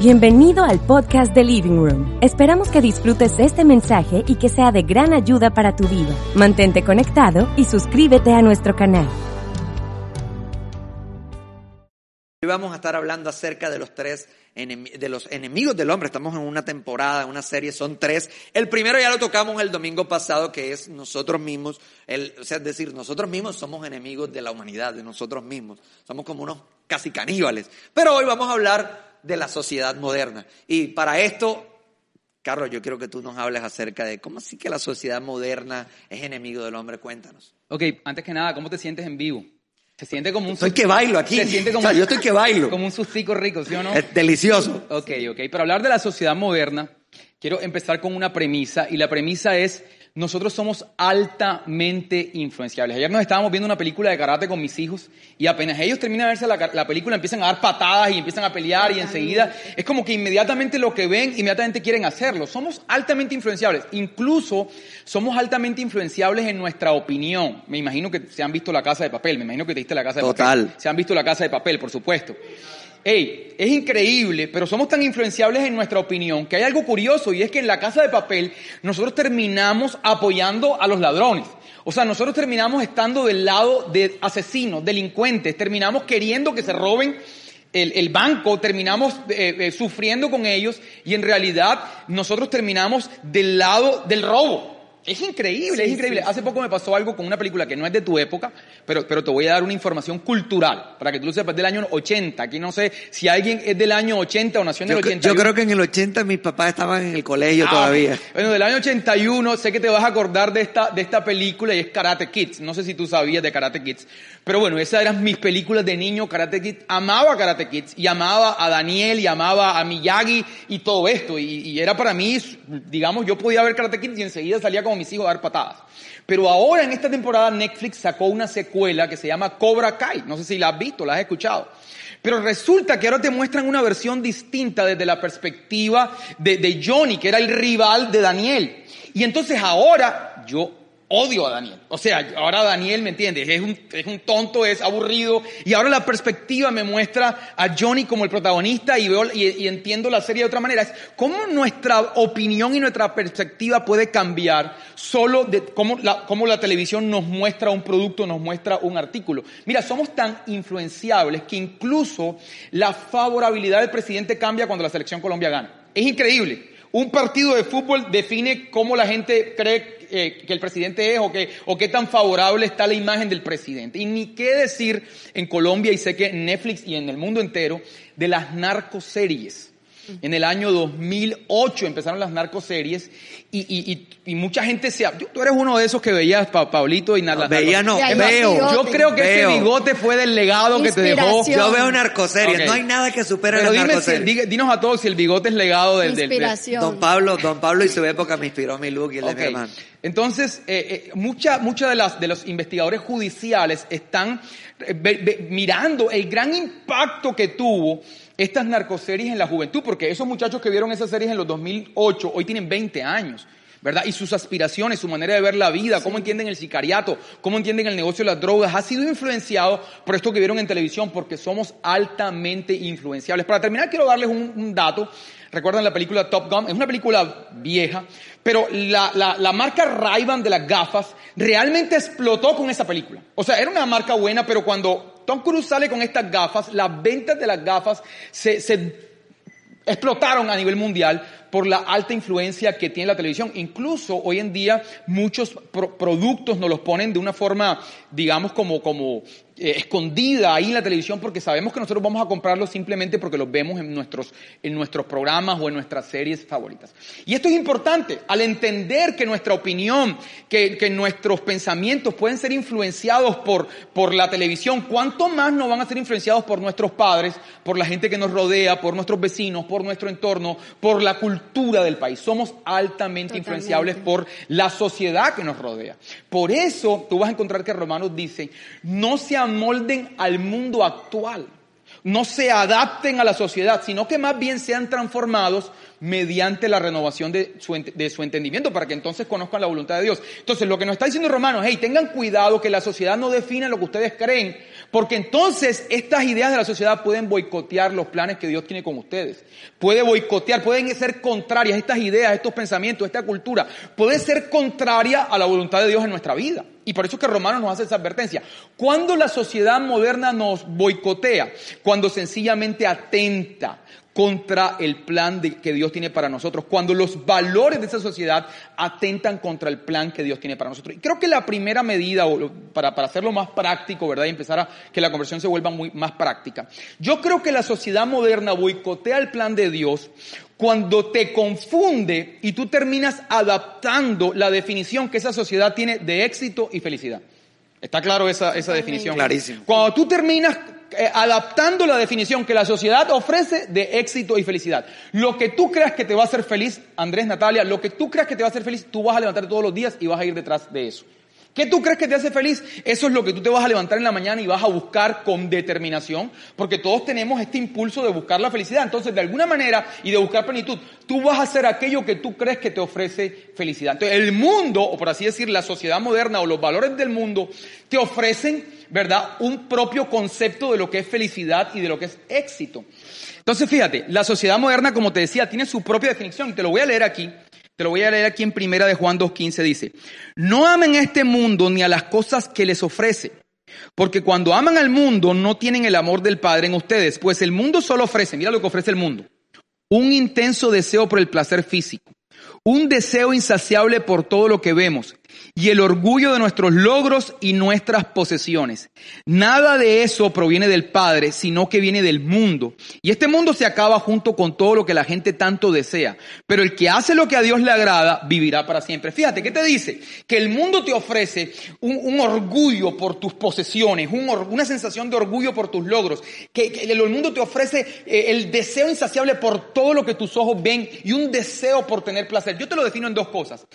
Bienvenido al podcast de Living Room. Esperamos que disfrutes este mensaje y que sea de gran ayuda para tu vida. Mantente conectado y suscríbete a nuestro canal. Hoy vamos a estar hablando acerca de los tres enemigos del hombre. Estamos en una temporada, una serie, son tres. El primero ya lo tocamos el domingo pasado, que es nosotros mismos. El, o sea, es decir, nosotros mismos somos enemigos de la humanidad, de nosotros mismos. Somos como unos casi caníbales. Pero hoy vamos a hablar de la sociedad moderna. Y para esto, Carlos, yo quiero que tú nos hables acerca de cómo así que la sociedad moderna es enemigo del hombre. Cuéntanos. Ok, antes que nada, ¿cómo te sientes en vivo? Se siente como un... Estoy que bailo aquí. Se siente como... yo estoy que bailo. Como un sustico rico, ¿sí o no? Es delicioso. Ok, ok. Para hablar de la sociedad moderna, quiero empezar con una premisa. Y la premisa es nosotros somos altamente influenciables. Ayer nos estábamos viendo una película de karate con mis hijos y apenas ellos terminan de verse la, película empiezan a dar patadas y empiezan a pelear y enseguida es como que inmediatamente lo que ven, inmediatamente quieren hacerlo. Somos altamente influenciables. Incluso somos altamente influenciables en nuestra opinión. Me imagino que se han visto la casa de papel, me imagino que te diste la casa de papel. Se han visto la casa de papel, por supuesto. Hey, es increíble, pero somos tan influenciables en nuestra opinión que hay algo curioso y es que en la casa de papel nosotros terminamos apoyando a los ladrones. O sea, nosotros terminamos estando del lado de asesinos, delincuentes, terminamos queriendo que se roben el, banco, terminamos eh, eh, sufriendo con ellos y en realidad nosotros terminamos del lado del robo. Es increíble, es increíble. Hace poco me pasó algo con una película que no es de tu época, pero, pero te voy a dar una información cultural para que tú lo sepas del año 80. Aquí no sé si alguien es del año 80 o nació en el 81. Yo creo que en el 80 mis papás estaban en el colegio ah, todavía. Bueno, del año 81 sé que te vas a acordar de esta, de esta película y es Karate Kids. No sé si tú sabías de Karate Kids. Pero bueno, esas eran mis películas de niño, Karate Kids. Amaba Karate Kids y amaba a Daniel y amaba a Miyagi y todo esto. Y, era para mí, digamos, yo podía ver Karate Kids y enseguida salía como mis hijos a dar patadas. Pero ahora en esta temporada Netflix sacó una secuela que se llama Cobra Kai. No sé si la has visto, la has escuchado. Pero resulta que ahora te muestran una versión distinta desde la perspectiva de, de Johnny, que era el rival de Daniel. Y entonces ahora yo odio a Daniel. O sea, ahora Daniel, ¿me entiendes? Es un, es un tonto, es aburrido. Y ahora la perspectiva me muestra a Johnny como el protagonista y veo y, entiendo la serie de otra manera. Es cómo nuestra opinión y nuestra perspectiva puede cambiar solo de cómo la, cómo la televisión nos muestra un producto, nos muestra un artículo. Mira, somos tan influenciables que incluso la favorabilidad del presidente cambia cuando la selección Colombia gana. Es increíble. Un partido de fútbol define cómo la gente cree eh, que el presidente es o, o qué tan favorable está la imagen del presidente. Y ni qué decir en Colombia y sé que en Netflix y en el mundo entero de las narcoseries. En el año 2008 empezaron las narcoseries y, y, y, mucha gente se... Tú eres uno de esos que veías, Pablito, y nada. Veía no, veo. Yo creo que ese bigote fue del legado que te dejó. Yo veo narcoseries, no hay nada que supere la narcoseries. dinos a todos si el bigote es legado del... Inspiración. don Pablo, Don Pablo y su época me inspiró mi look y el de mi hermano. Entonces, eh, eh, muchas de, las, de los investigadores judiciales están eh, mirando el gran impacto que tuvo estas narcoseries en la juventud, porque esos muchachos que vieron esas series en los 2008 hoy tienen 20 años. ¿verdad? Y sus aspiraciones, su manera de ver la vida, cómo entienden el sicariato, cómo entienden el negocio de las drogas, ha sido influenciado por esto que vieron en televisión, porque somos altamente influenciables. Para terminar, quiero darles un dato ¿Recuerdan la película Top Gun? Es una película vieja, pero la, la, la marca ray de las gafas realmente explotó con esa película. O sea, era una marca buena, pero cuando Tom Cruise sale con estas gafas, las ventas de las gafas se, se explotaron a nivel mundial por la alta influencia que tiene la televisión. Incluso hoy en día muchos productos nos los ponen de una forma, digamos, como, como eh, escondida ahí en la televisión porque sabemos que nosotros vamos a comprarlos simplemente porque los vemos en nuestros, en nuestros programas o en nuestras series favoritas. Y esto es importante, al entender que nuestra opinión, que, que nuestros pensamientos pueden ser influenciados por, por la televisión, ¿cuánto más no van a ser influenciados por nuestros padres, por la gente que nos rodea, por nuestros vecinos, por nuestro entorno, por la cultura del país? Somos altamente influenciables por la sociedad que nos rodea. Por eso tú vas a encontrar que Romanos dice, no se molden al mundo actual. no se adapten a la sociedad, sino que más bien sean transformados mediante la renovación de su, entendimiento para que entonces conozcan la voluntad de Dios. Entonces, lo que nos está diciendo Romanos, hey, tengan cuidado que la sociedad no define lo que ustedes creen, porque entonces estas ideas de la sociedad pueden boicotear los planes que Dios tiene con ustedes. Puede boicotear, pueden ser contrarias estas ideas, estos pensamientos, esta cultura, puede ser contraria a la voluntad de Dios en nuestra vida. Y por eso es que Romanos nos hace esa advertencia. Cuando la sociedad moderna nos boicotea, cuando sencillamente atenta contra el plan que Dios tiene para nosotros, cuando los valores de esa sociedad atentan contra el plan que Dios tiene para nosotros. Y creo que la primera medida, para, para hacerlo más práctico, ¿verdad? Y empezar a que la conversión se vuelva muy, más práctica. Yo creo que la sociedad moderna boicotea el plan de Dios cuando te confunde y tú terminas adaptando la definición que esa sociedad tiene de éxito y felicidad. ¿Está claro esa, esa definición? Clarísimo. Cuando tú terminas adaptando la definición que la sociedad ofrece de éxito y felicidad. Lo que tú creas que te va a hacer feliz, Andrés, Natalia, lo que tú creas que te va a hacer feliz, tú vas a levantarte todos los días y vas a ir detrás de eso. ¿Qué tú crees que te hace feliz? Eso es lo que tú te vas a levantar en la mañana y vas a buscar con determinación, porque todos tenemos este impulso de buscar la felicidad. Entonces, de alguna manera, y de buscar plenitud, tú vas a hacer aquello que tú crees que te ofrece felicidad. Entonces, el mundo, o por así decir, la sociedad moderna o los valores del mundo, te ofrecen, ¿verdad?, un propio concepto de lo que es felicidad y de lo que es éxito. Entonces, fíjate, la sociedad moderna, como te decía, tiene su propia definición. Te lo voy a leer aquí. Te lo voy a leer aquí en primera de Juan 2.15. Dice, no amen este mundo ni a las cosas que les ofrece. Porque cuando aman al mundo no tienen el amor del Padre en ustedes, pues el mundo solo ofrece, mira lo que ofrece el mundo, un intenso deseo por el placer físico, un deseo insaciable por todo lo que vemos y el orgullo de nuestros logros y nuestras posesiones. Nada de eso proviene del Padre, sino que viene del mundo. Y este mundo se acaba junto con todo lo que la gente tanto desea. Pero el que hace lo que a Dios le agrada, vivirá para siempre. Fíjate, ¿qué te dice? Que el mundo te ofrece un, orgullo por tus posesiones, una sensación de orgullo por tus logros. Que, el mundo te ofrece eh, el deseo insaciable por todo lo que tus ojos ven y un deseo por tener placer. Yo te lo defino en dos cosas.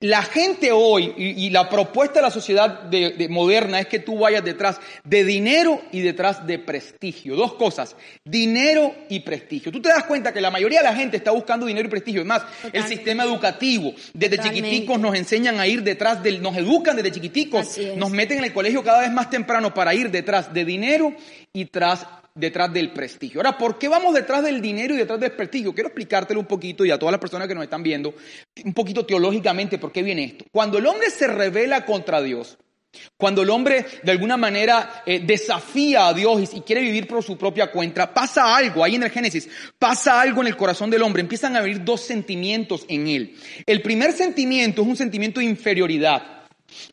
La gente hoy, y, la propuesta de la sociedad de, moderna es que tú vayas detrás de dinero y detrás de prestigio. Dos cosas, dinero y prestigio. Tú te das cuenta que la mayoría de la gente está buscando dinero y prestigio. Es más, el sistema educativo, desde chiquiticos nos enseñan a ir detrás del, nos educan desde chiquiticos, nos meten en el colegio cada vez más temprano para ir detrás de dinero y tras detrás del prestigio. Ahora, ¿por qué vamos detrás del dinero y detrás del prestigio? Quiero explicártelo un poquito y a todas las personas que nos están viendo, un poquito teológicamente, ¿por qué viene esto? Cuando el hombre se revela contra Dios, cuando el hombre de alguna manera eh, desafía a Dios y, quiere vivir por su propia cuenta, pasa algo, ahí en el Génesis, pasa algo en el corazón del hombre, empiezan a venir dos sentimientos en él. El primer sentimiento es un sentimiento de inferioridad.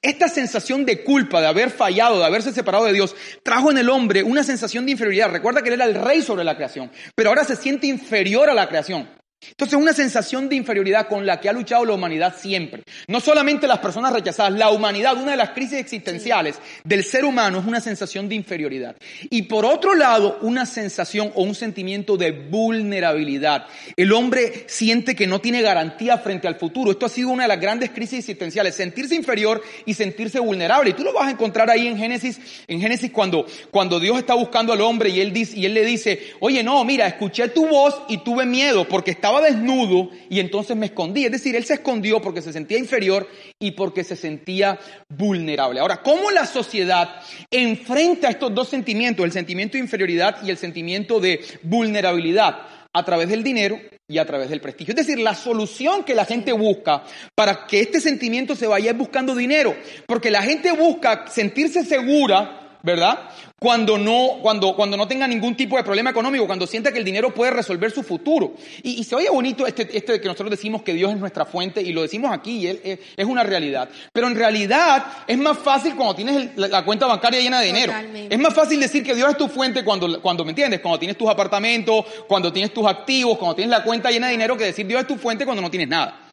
Esta sensación de culpa, de haber fallado, de haberse separado de Dios, trajo en el hombre una sensación de inferioridad. Recuerda que él era el rey sobre la creación, pero ahora se siente inferior a la creación. Entonces, una sensación de inferioridad con la que ha luchado la humanidad siempre. No solamente las personas rechazadas, la humanidad, una de las crisis existenciales del ser humano es una sensación de inferioridad. Y por otro lado, una sensación o un sentimiento de vulnerabilidad. El hombre siente que no tiene garantía frente al futuro. Esto ha sido una de las grandes crisis existenciales, sentirse inferior y sentirse vulnerable. Y tú lo vas a encontrar ahí en Génesis, en Génesis cuando, cuando Dios está buscando al hombre y él, dice, y él le dice, oye, no, mira, escuché tu voz y tuve miedo porque estaba estaba desnudo y entonces me escondí. Es decir, él se escondió porque se sentía inferior y porque se sentía vulnerable. Ahora, ¿cómo la sociedad enfrenta estos dos sentimientos, el sentimiento de inferioridad y el sentimiento de vulnerabilidad? A través del dinero y a través del prestigio. Es decir, la solución que la gente busca para que este sentimiento se vaya buscando dinero. Porque la gente busca sentirse segura ¿verdad? Cuando no, cuando, cuando no tenga ningún tipo de problema económico, cuando sienta que el dinero puede resolver su futuro. Y, se oye bonito este, este que nosotros decimos que Dios es nuestra fuente y lo decimos aquí y él, es una realidad. Pero en realidad es más fácil cuando tienes la, cuenta bancaria llena de dinero. Es más fácil decir que Dios es tu fuente cuando, cuando, ¿me entiendes? Cuando tienes tus apartamentos, cuando tienes tus activos, cuando tienes la cuenta llena de dinero que decir Dios es tu fuente cuando no tienes nada.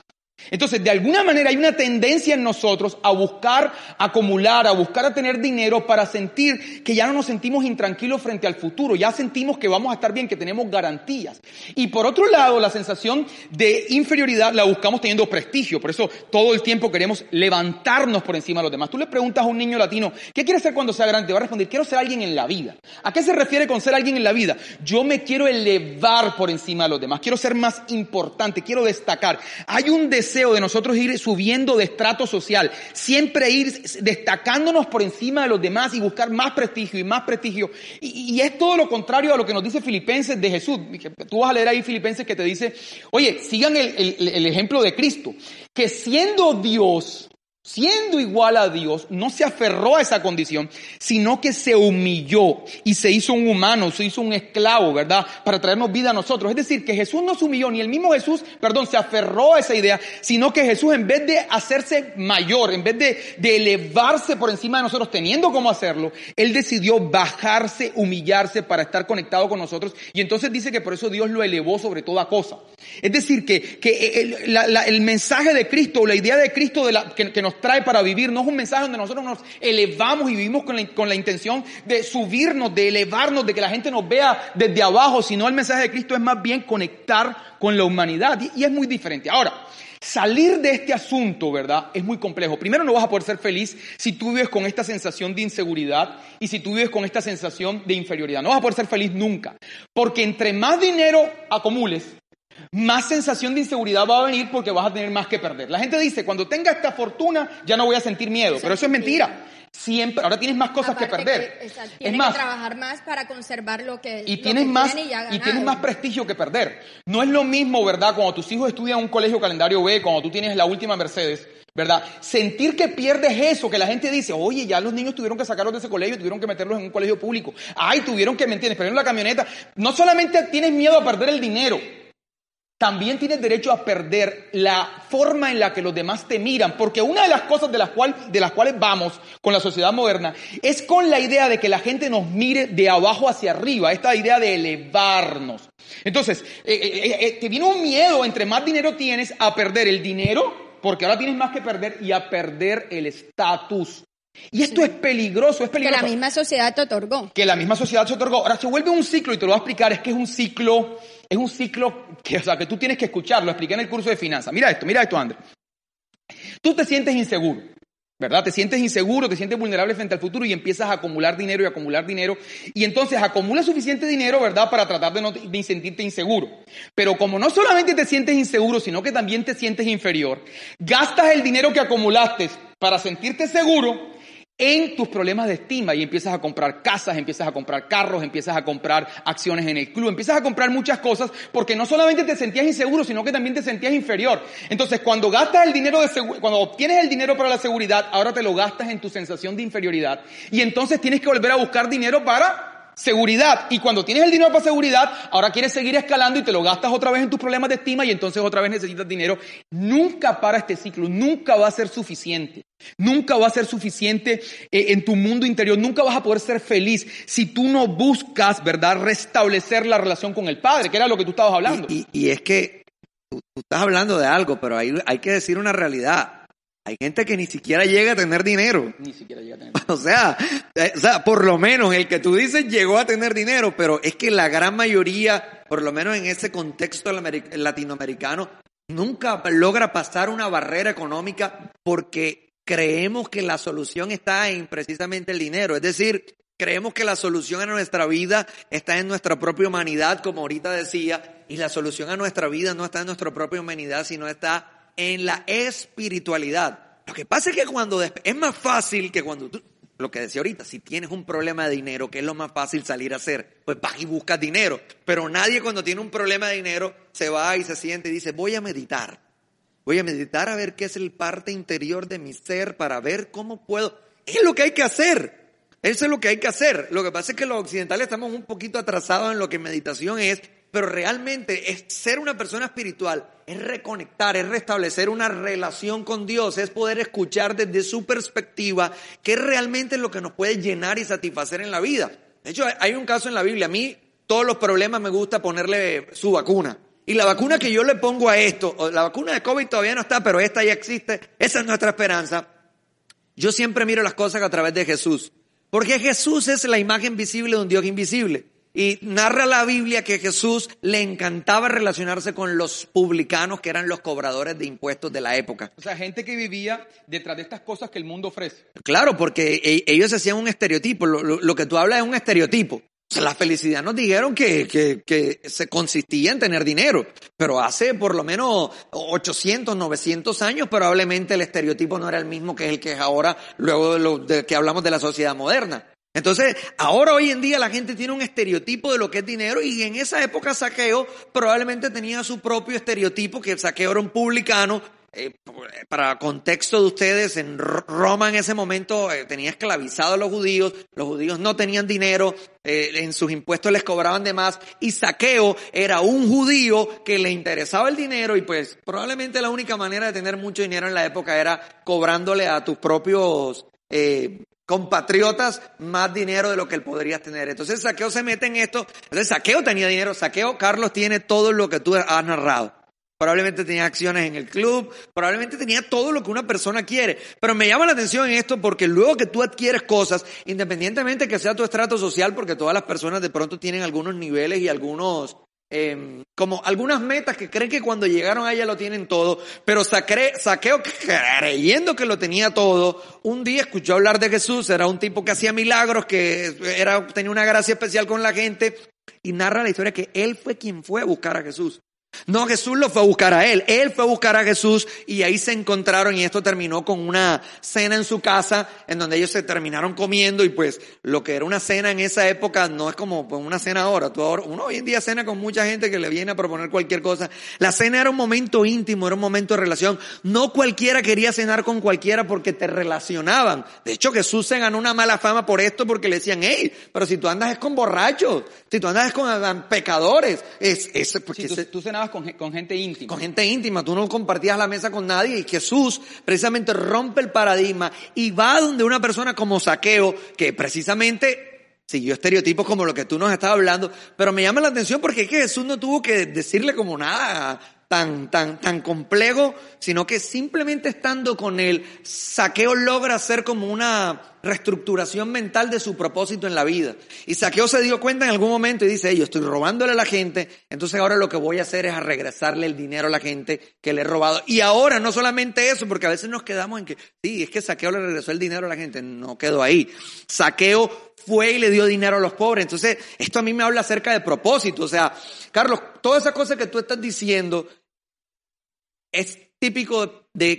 Entonces, de alguna manera hay una tendencia en nosotros a buscar acumular, a buscar a tener dinero para sentir que ya no nos sentimos intranquilos frente al futuro, ya sentimos que vamos a estar bien, que tenemos garantías. Y por otro lado, la sensación de inferioridad la buscamos teniendo prestigio, por eso todo el tiempo queremos levantarnos por encima de los demás. Tú le preguntas a un niño latino, ¿qué quiere ser cuando sea grande? Te va a responder, quiero ser alguien en la vida. ¿A qué se refiere con ser alguien en la vida? Yo me quiero elevar por encima de los demás, quiero ser más importante, quiero destacar. Hay un deseo deseo de nosotros ir subiendo de estrato social, siempre ir destacándonos por encima de los demás y buscar más prestigio y más prestigio. Y, es todo lo contrario a lo que nos dice Filipenses de Jesús. Tú vas a leer ahí Filipenses que te dice, oye, sigan el ejemplo de Cristo, que siendo Dios, siendo igual a Dios, no se aferró a esa condición, sino que se humilló y se hizo un humano, se hizo un esclavo, ¿verdad? Para traernos vida a nosotros. Es decir, que Jesús no se humilló, ni el mismo Jesús, perdón, se aferró a esa idea, sino que Jesús en vez de hacerse mayor, en vez de, elevarse por encima de nosotros, teniendo cómo hacerlo, Él decidió bajarse, humillarse para estar conectado con nosotros. Y entonces dice que por eso Dios lo elevó sobre toda cosa. Es decir, que, que el, mensaje de Cristo, la idea de Cristo de la, que nos trae para vivir. No es un mensaje donde nosotros nos elevamos y vivimos con la, con la intención de subirnos, de elevarnos, de que la gente nos vea desde abajo, sino el mensaje de Cristo es más bien conectar con la humanidad y, y es muy diferente. Ahora, Salir de este asunto, ¿verdad? Es muy complejo. Primero no vas a poder ser feliz si tú vives con esta sensación de inseguridad y si tú vives con esta sensación de inferioridad. No vas a poder ser feliz nunca. Porque entre más dinero acumules, más sensación de inseguridad va a venir porque vas a tener más que perder. La gente dice, cuando tenga esta fortuna ya no voy a sentir miedo, pero eso es mentira. Siempre, ahora tienes más cosas que perder. es más, que trabajar más para conservar lo que y tienes más y, tienes más prestigio que perder. No es lo mismo, ¿verdad? Cuando tus hijos estudian un colegio calendario B, cuando tú tienes la última Mercedes, ¿verdad? Sentir que pierdes eso, que la gente dice, oye, ya los niños tuvieron que sacarlos de ese colegio, tuvieron que meterlos en un colegio público. Ay, tuvieron que, ¿me entiendes? Pero en la camioneta. No solamente tienes miedo a perder el dinero, también tienes derecho a perder la forma en la que los demás te miran, porque una de las cosas de las, de las cuales vamos con la sociedad moderna es con la idea de que la gente nos mire de abajo hacia arriba, esta idea de elevarnos. Entonces, eh, eh, eh, te viene un miedo, entre más dinero tienes, a perder el dinero, porque ahora tienes más que perder, y a perder el estatus. Y esto es peligroso, es peligroso. Que la misma sociedad te otorgó. Que la misma sociedad te otorgó. Ahora se vuelve un ciclo, y te lo voy a explicar, es que es un ciclo es un ciclo que, o sea, que tú tienes que escuchar, lo expliqué en el curso de finanzas. Mira esto, mira esto, Andrés. Tú te sientes inseguro, ¿verdad? Te sientes inseguro, te sientes vulnerable frente al futuro y empiezas a acumular dinero y acumular dinero. Y entonces acumulas suficiente dinero, ¿verdad? Para tratar de no de sentirte inseguro. Pero como no solamente te sientes inseguro, sino que también te sientes inferior, gastas el dinero que acumulaste para sentirte seguro en tus problemas de estima y empiezas a comprar casas, empiezas a comprar carros, empiezas a comprar acciones en el club, empiezas a comprar muchas cosas porque no solamente te sentías inseguro, sino que también te sentías inferior. Entonces, cuando gastas el dinero de cuando obtienes el dinero para la seguridad, ahora te lo gastas en tu sensación de inferioridad y entonces tienes que volver a buscar dinero para seguridad. Y cuando tienes el dinero para seguridad, ahora quieres seguir escalando y te lo gastas otra vez en tus problemas de estima y entonces otra vez necesitas dinero. Nunca para este ciclo, nunca va a ser suficiente. Nunca va a ser suficiente eh, en tu mundo interior, nunca vas a poder ser feliz si tú no buscas, ¿verdad?, restablecer la relación con el Padre, que era lo que tú estabas hablando. Y, es que tú, estás hablando de algo, pero hay, hay que decir una realidad. Hay gente que ni siquiera llega a tener dinero. Ni siquiera llega a tener dinero. O sea, eh, o sea, por lo menos el que tú dices llegó a tener dinero, pero es que la gran mayoría, por lo menos en ese contexto latinoamericano, nunca logra pasar una barrera económica porque creemos que la solución está en precisamente el dinero. Es decir, creemos que la solución a nuestra vida está en nuestra propia humanidad, como ahorita decía, y la solución a nuestra vida no está en nuestra propia humanidad, sino está en la espiritualidad. Lo que pasa es que cuando es más fácil que cuando tú, lo que decía ahorita, si tienes un problema de dinero, ¿qué es lo más fácil salir a hacer? Pues vas y buscas dinero. Pero nadie cuando tiene un problema de dinero se va y se siente y dice, voy a meditar. Voy a meditar a ver qué es el parte interior de mi ser para ver cómo puedo. Es lo que hay que hacer. Eso es lo que hay que hacer. Lo que pasa es que los occidentales estamos un poquito atrasados en lo que meditación es pero realmente es ser una persona espiritual, es reconectar, es restablecer una relación con Dios, es poder escuchar desde su perspectiva qué realmente es lo que nos puede llenar y satisfacer en la vida. De hecho, hay un caso en la Biblia, a mí todos los problemas me gusta ponerle su vacuna. Y la vacuna que yo le pongo a esto, la vacuna de COVID todavía no está, pero esta ya existe, esa es nuestra esperanza. Yo siempre miro las cosas a través de Jesús. Porque Jesús es la imagen visible de un Dios invisible. Y narra la Biblia que Jesús le encantaba relacionarse con los publicanos, que eran los cobradores de impuestos de la época. O sea, gente que vivía detrás de estas cosas que el mundo ofrece. Claro, porque e- ellos hacían un estereotipo. Lo, lo- lo que tú hablas es un estereotipo. O sea, la felicidad nos dijeron que, que, que se consistía en tener dinero. Pero hace por lo menos 800, 900 años probablemente el estereotipo no era el mismo que el que es ahora, luego de, lo, de que hablamos de la sociedad moderna. Entonces, ahora hoy en día la gente tiene un estereotipo de lo que es dinero y en esa época Saqueo probablemente tenía su propio estereotipo, que Saqueo era un publicano. Eh, para contexto de ustedes, en Roma en ese momento eh, tenía esclavizado a los judíos, los judíos no tenían dinero, eh, en sus impuestos les cobraban de más y Saqueo era un judío que le interesaba el dinero y pues probablemente la única manera de tener mucho dinero en la época era cobrándole a tus propios eh, compatriotas más dinero de lo que él podría tener. Entonces Saqueo se mete en esto. Entonces Saqueo tenía dinero. Saqueo, Carlos, tiene todo lo que tú has narrado. Probablemente tenía acciones en el club, probablemente tenía todo lo que una persona quiere. Pero me llama la atención esto porque luego que tú adquieres cosas, independientemente que sea tu estrato social, porque todas las personas de pronto tienen algunos niveles y algunos, eh, como algunas metas que creen que cuando llegaron a ella lo tienen todo, pero Saqueo creyendo que lo tenía todo, un día escuchó hablar de Jesús, era un tipo que hacía milagros, que era, tenía una gracia especial con la gente, y narra la historia que él fue quien fue a buscar a Jesús. No, Jesús lo fue a buscar a él. Él fue a buscar a Jesús y ahí se encontraron y esto terminó con una cena en su casa en donde ellos se terminaron comiendo y pues lo que era una cena en esa época no es como pues, una cena ahora. Uno hoy en día cena con mucha gente que le viene a proponer cualquier cosa. La cena era un momento íntimo, era un momento de relación. No cualquiera quería cenar con cualquiera porque te relacionaban. De hecho, Jesús se ganó una mala fama por esto porque le decían, hey, pero si tú andas es con borrachos, si tú andas es con ah, pecadores, es, es porque Sí, tú, se- tú cenabas con, gen- con gente íntima. con gente íntima, tú no compartías la mesa con nadie y Jesús precisamente rompe el paradigma y va donde una persona como Saqueo, que precisamente siguió estereotipos como lo que tú nos estabas hablando, pero me llama la atención porque es que Jesús no tuvo que decirle como nada tan, tan, tan complejo, sino que simplemente estando con él, Saqueo logra hacer como una reestructuración mental de su propósito en la vida. Y Saqueo se dio cuenta en algún momento y dice, "Ey, yo estoy robándole a la gente, entonces ahora lo que voy a hacer es a regresarle el dinero a la gente que le he robado. Y ahora no solamente eso, porque a veces nos quedamos en que, sí, es que Saqueo le regresó el dinero a la gente, no quedó ahí. Saqueo fue y le dio dinero a los pobres. Entonces, esto a mí me habla acerca de propósito. O sea, Carlos, toda esa cosa que tú estás diciendo es típico de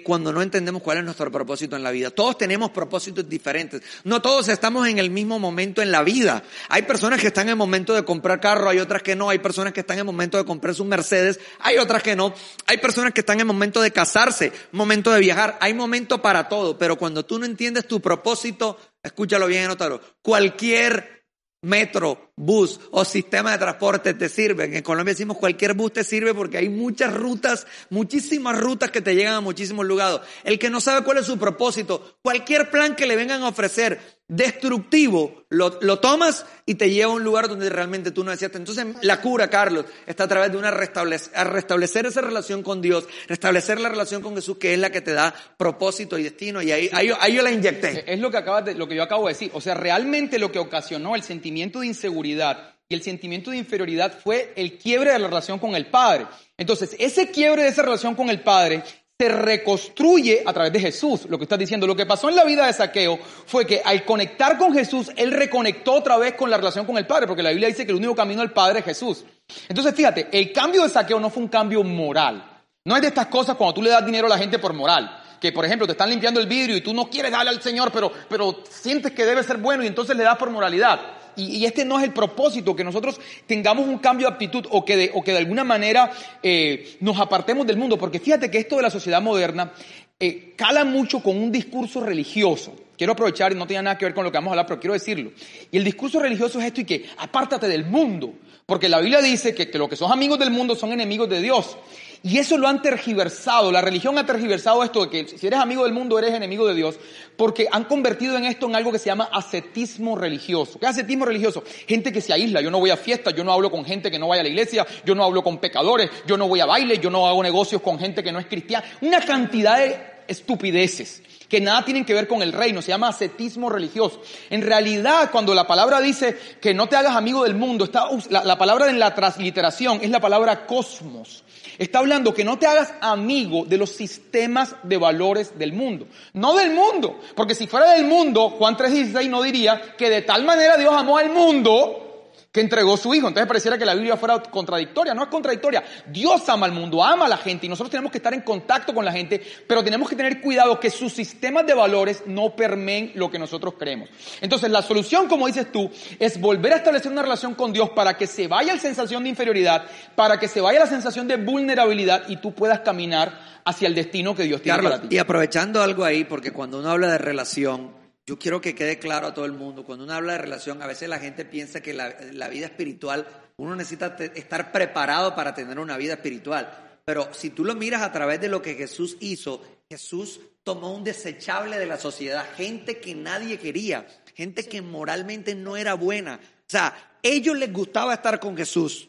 cuando no entendemos cuál es nuestro propósito en la vida. Todos tenemos propósitos diferentes. No todos estamos en el mismo momento en la vida. Hay personas que están en el momento de comprar carro, hay otras que no. Hay personas que están en el momento de comprar sus Mercedes, hay otras que no. Hay personas que están en el momento de casarse, momento de viajar. Hay momento para todo. Pero cuando tú no entiendes tu propósito, escúchalo bien, anótalo. Cualquier metro, bus o sistema de transporte te sirven. En Colombia decimos cualquier bus te sirve porque hay muchas rutas, muchísimas rutas que te llegan a muchísimos lugares. El que no sabe cuál es su propósito, cualquier plan que le vengan a ofrecer destructivo, lo, lo tomas y te lleva a un lugar donde realmente tú no deseaste. Entonces la cura, Carlos, está a través de una restablecer, restablecer esa relación con Dios, restablecer la relación con Jesús, que es la que te da propósito y destino. Y ahí, ahí, yo- ahí yo la inyecté. Es lo que, de- lo que yo acabo de decir. O sea, realmente lo que ocasionó el sentimiento de inseguridad y el sentimiento de inferioridad fue el quiebre de la relación con el Padre. Entonces, ese quiebre de esa relación con el Padre se reconstruye a través de Jesús, lo que estás diciendo. Lo que pasó en la vida de Saqueo fue que al conectar con Jesús, él reconectó otra vez con la relación con el Padre, porque la Biblia dice que el único camino al Padre es Jesús. Entonces, fíjate, el cambio de Saqueo no fue un cambio moral. No es de estas cosas cuando tú le das dinero a la gente por moral. Que, por ejemplo, te están limpiando el vidrio y tú no quieres darle al Señor, pero, pero sientes que debe ser bueno y entonces le das por moralidad. Y, este no es el propósito, que nosotros tengamos un cambio de actitud o que de, o que de alguna manera eh, nos apartemos del mundo. Porque fíjate que esto de la sociedad moderna eh, cala mucho con un discurso religioso. Quiero aprovechar, y no tiene nada que ver con lo que vamos a hablar, pero quiero decirlo. Y el discurso religioso es esto y que apártate del mundo. Porque la Biblia dice que, que los que son amigos del mundo son enemigos de Dios. Y eso lo han tergiversado. La religión ha tergiversado esto de que si eres amigo del mundo eres enemigo de Dios, porque han convertido en esto en algo que se llama ascetismo religioso. ¿Qué es ascetismo religioso? Gente que se aísla. Yo no voy a fiestas, yo no hablo con gente que no vaya a la iglesia, yo no hablo con pecadores, yo no voy a bailes, yo no hago negocios con gente que no es cristiana. Una cantidad de estupideces que nada tienen que ver con el reino, se llama ascetismo religioso. En realidad, cuando la palabra dice que no te hagas amigo del mundo, está, la, la palabra en la transliteración es la palabra cosmos. Está hablando que no te hagas amigo de los sistemas de valores del mundo. No del mundo. Porque si fuera del mundo, Juan 3.16 no diría que de tal manera Dios amó al mundo que entregó su hijo. Entonces pareciera que la Biblia fuera contradictoria. No es contradictoria. Dios ama al mundo, ama a la gente y nosotros tenemos que estar en contacto con la gente, pero tenemos que tener cuidado que sus sistemas de valores no permeen lo que nosotros creemos. Entonces la solución, como dices tú, es volver a establecer una relación con Dios para que se vaya la sensación de inferioridad, para que se vaya la sensación de vulnerabilidad y tú puedas caminar hacia el destino que Dios tiene para ti. Y aprovechando algo ahí, porque cuando uno habla de relación, yo quiero que quede claro a todo el mundo, cuando uno habla de relación, a veces la gente piensa que la, vida espiritual, uno necesita estar preparado para tener una vida espiritual. Pero si tú lo miras a través de lo que Jesús hizo, Jesús tomó un desechable de la sociedad, gente que nadie quería, gente que moralmente no era buena. O sea, ellos les gustaba estar con Jesús.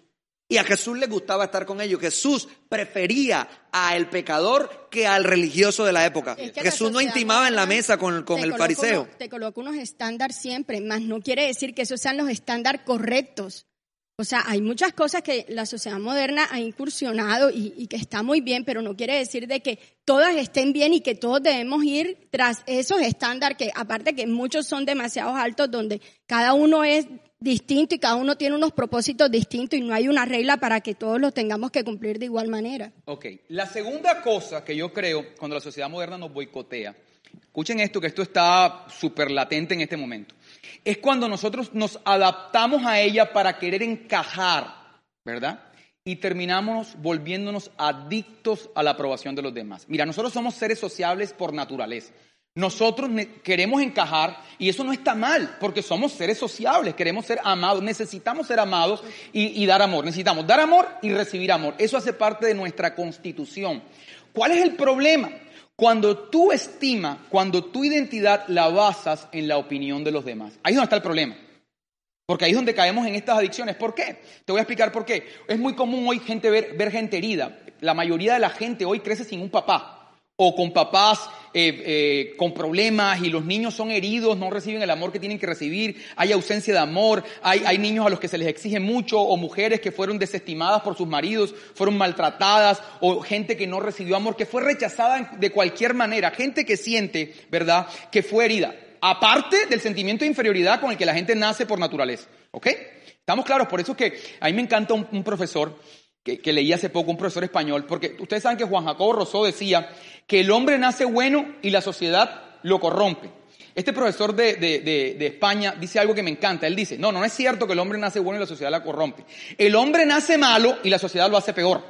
Y a Jesús le gustaba estar con ellos. Jesús prefería al pecador que al religioso de la época. Jesús no intimaba en la mesa con, con el fariseo. te coloca unos estándares siempre, más no quiere decir que esos sean los estándares correctos. O sea, hay muchas cosas que la sociedad moderna ha incursionado y, y, que está muy bien, pero no quiere decir de que todas estén bien y que todos debemos ir tras esos estándares que, aparte que muchos son demasiado altos, donde cada uno es distinto y cada uno tiene unos propósitos distintos y no hay una regla para que todos los tengamos que cumplir de igual manera. Ok, la segunda cosa que yo creo cuando la sociedad moderna nos boicotea, escuchen esto que esto está súper latente en este momento, es cuando nosotros nos adaptamos a ella para querer encajar, ¿verdad? Y terminamos volviéndonos adictos a la aprobación de los demás. Mira, nosotros somos seres sociables por naturaleza. Nosotros queremos encajar y eso no está mal, porque somos seres sociables, queremos ser amados, necesitamos ser amados y, dar amor. Necesitamos dar amor y recibir amor. Eso hace parte de nuestra constitución. ¿Cuál es el problema? Cuando tu estima, cuando tu identidad la basas en la opinión de los demás. Ahí es donde está el problema. Porque ahí es donde caemos en estas adicciones. ¿Por qué? Te voy a explicar por qué. Es muy común hoy gente ver, ver gente herida. La mayoría de la gente hoy crece sin un papá o con papás eh, eh, con problemas y los niños son heridos, no reciben el amor que tienen que recibir, hay ausencia de amor, hay, hay niños a los que se les exige mucho o mujeres que fueron desestimadas por sus maridos, fueron maltratadas o gente que no recibió amor, que fue rechazada de cualquier manera, gente que siente, ¿verdad?, que fue herida, aparte del sentimiento de inferioridad con el que la gente nace por naturaleza, ¿ok? Estamos claros, por eso que a mí me encanta un, profesor que, que, leí hace poco, un profesor español, porque ustedes saben que Juan Jacobo Rousseau decía que el hombre nace bueno y la sociedad lo corrompe. Este profesor de, de, España dice algo que me encanta. Él dice, no, no es cierto que el hombre nace bueno y la sociedad la corrompe. El hombre nace malo y la sociedad lo hace peor.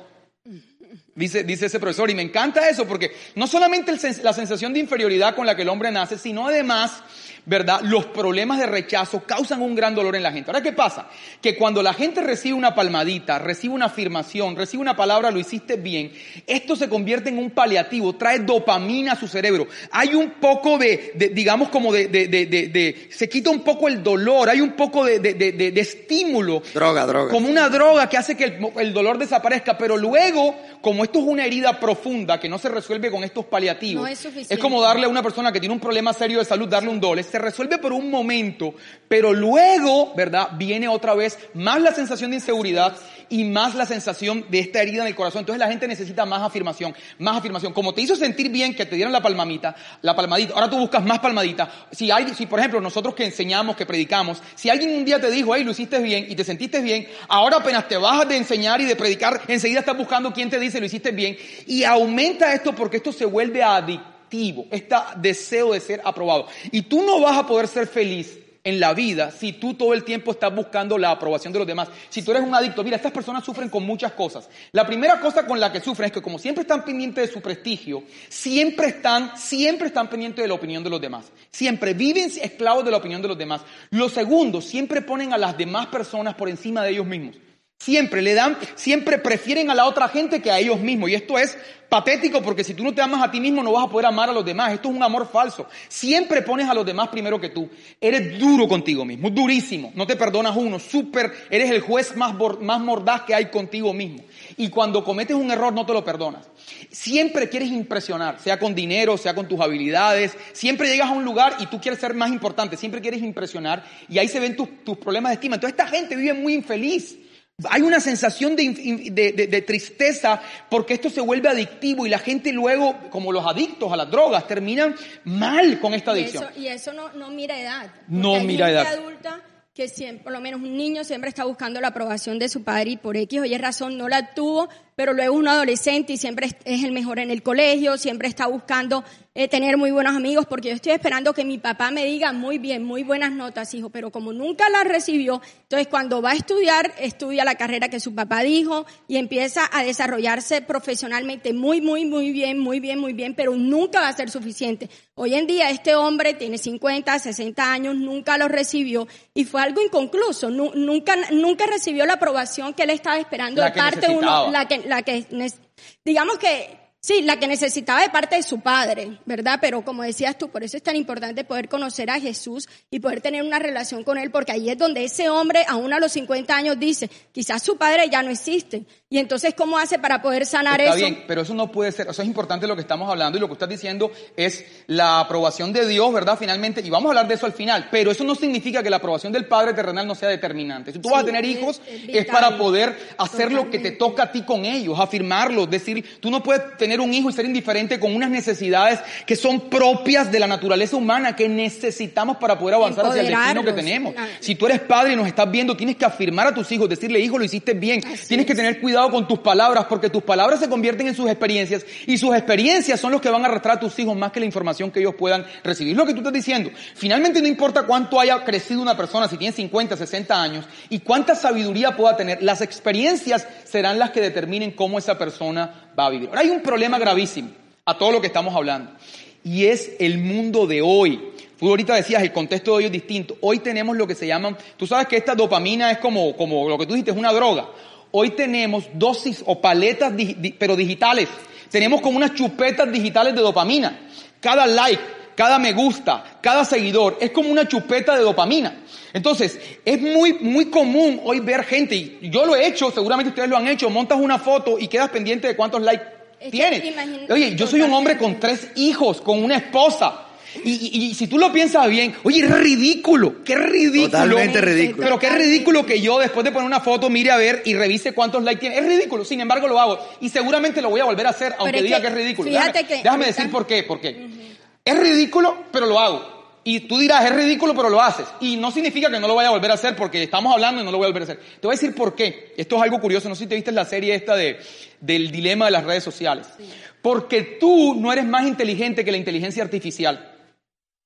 Dice, dice ese profesor, y me encanta eso porque no solamente la sensación de inferioridad con la que el hombre nace, sino además ¿verdad? Los problemas de rechazo causan un gran dolor en la gente. Ahora, ¿qué pasa? Que cuando la gente recibe una palmadita, recibe una afirmación, recibe una palabra, lo hiciste bien, esto se convierte en un paliativo, trae dopamina a su cerebro. Hay un poco de, digamos, como de, de, de, se quita un poco el dolor, hay un poco de, estímulo. Droga, droga. Como una droga que hace que el, el dolor desaparezca, pero luego, como esto es una herida profunda que no se resuelve con estos paliativos, es, es, como darle a una persona que tiene un problema serio de salud, darle un se resuelve por un momento, pero luego, ¿verdad? Viene otra vez más la sensación de inseguridad y más la sensación de esta herida en el corazón. Entonces la gente necesita más afirmación, más afirmación. Como te hizo sentir bien que te dieron la palmamita, la palmadita, ahora tú buscas más palmadita. Si hay, si por ejemplo nosotros que enseñamos, que predicamos, si alguien un día te dijo, hey, lo hiciste bien y te sentiste bien, ahora apenas te bajas de enseñar y de predicar, enseguida estás buscando quién te dice lo hiciste bien y aumenta esto porque esto se vuelve adictivo este deseo de ser aprobado. Y tú no vas a poder ser feliz en la vida si tú todo el tiempo estás buscando la aprobación de los demás. Si tú eres un adicto, mira, estas personas sufren con muchas cosas. La primera cosa con la que sufren es que como siempre están pendientes de su prestigio, siempre están, siempre están pendientes de la opinión de los demás. Siempre viven esclavos de la opinión de los demás. Lo segundo, siempre ponen a las demás personas por encima de ellos mismos. Siempre le dan, siempre prefieren a la otra gente que a ellos mismos. Y esto es patético porque si tú no te amas a ti mismo no vas a poder amar a los demás. Esto es un amor falso. Siempre pones a los demás primero que tú. Eres duro contigo mismo, durísimo. No te perdonas uno, súper, eres el juez más, más mordaz que hay contigo mismo. Y cuando cometes un error no te lo perdonas. Siempre quieres impresionar, sea con dinero, sea con tus habilidades. Siempre llegas a un lugar y tú quieres ser más importante. Siempre quieres impresionar y ahí se ven tus, tus problemas de estima. Entonces esta gente vive muy infeliz. Hay una sensación de, tristeza porque esto se vuelve adictivo y la gente luego, como los adictos a las drogas, terminan mal con esta adicción. Y eso, no, mira edad. No mira edad. adulta que siempre, por lo menos un niño siempre está buscando la aprobación de su padre y por X o Y razón no la tuvo, pero luego un adolescente y siempre es el mejor en el colegio, siempre está buscando eh, tener muy buenos amigos, porque yo estoy esperando que mi papá me diga muy bien, muy buenas notas, hijo, pero como nunca las recibió, entonces cuando va a estudiar, estudia la carrera que su papá dijo y empieza a desarrollarse profesionalmente muy, muy, muy bien, muy bien, muy bien, pero nunca va a ser suficiente. Hoy en día este hombre tiene 50, 60 años, nunca lo recibió y fue algo inconcluso, nunca, nunca recibió la aprobación que él estaba esperando de parte de uno, la que, la que, digamos que Sí, la que necesitaba de parte de su padre, ¿verdad? Pero como decías tú, por eso es tan importante poder conocer a Jesús y poder tener una relación con Él, porque ahí es donde ese hombre, aún a los 50 años, dice, quizás su padre ya no existe. Y entonces, ¿cómo hace para poder sanar Está eso? bien, pero eso no puede ser, eso es importante lo que estamos hablando y lo que estás diciendo es la aprobación de Dios, ¿verdad? Finalmente, y vamos a hablar de eso al final, pero eso no significa que la aprobación del Padre terrenal no sea determinante. Si tú vas a tener hijos, es, para poder hacer lo que te toca a ti con ellos, afirmarlos, decir, tú no puedes tener tener un hijo y ser indiferente con unas necesidades que son propias de la naturaleza humana que necesitamos para poder avanzar hacia el destino que tenemos. Si tú eres padre y nos estás viendo, tienes que afirmar a tus hijos, decirle, hijo, lo hiciste bien. tienes que tener cuidado con tus palabras porque tus palabras se convierten en sus experiencias y sus experiencias son los que van a arrastrar a tus hijos más que la información que ellos puedan recibir. Lo que tú estás diciendo. Finalmente no importa cuánto haya crecido una persona, si tiene 50, 60 años y cuánta sabiduría pueda tener, las experiencias serán las que determinen cómo esa persona va a vivir. Ahora hay un problema gravísimo a todo lo que estamos hablando y es el mundo de hoy. Tú ahorita decías, el contexto de hoy es distinto. Hoy tenemos lo que se llaman, tú sabes que esta dopamina es como, como lo que tú dijiste, es una droga. Hoy tenemos dosis o paletas, pero digitales. Tenemos como unas chupetas digitales de dopamina. Cada like, cada me gusta, cada seguidor es como una chupeta de dopamina. Entonces, es muy, muy común hoy ver gente, y yo lo he hecho, seguramente ustedes lo han hecho, montas una foto y quedas pendiente de cuántos likes tienes. Oye, yo soy un hombre con tres hijos, con una esposa. Y, si tú lo piensas bien, oye, es ridículo, qué ridículo. Totalmente ridículo. Pero qué ridículo que yo después de poner una foto mire a ver y revise cuántos likes tiene. Es ridículo, sin embargo lo hago. Y seguramente lo voy a volver a hacer, aunque diga que, es ridículo. Déjame, déjame decir por qué, por qué. Es ridículo, pero lo hago. Y tú dirás, es ridículo, pero lo haces. Y no significa que no lo vaya a volver a hacer porque estamos hablando y no lo voy a volver a hacer. Te voy a decir por qué. Esto es algo curioso. No sé si te viste la serie esta de, del dilema de las redes sociales. Porque tú no eres más inteligente que la inteligencia artificial.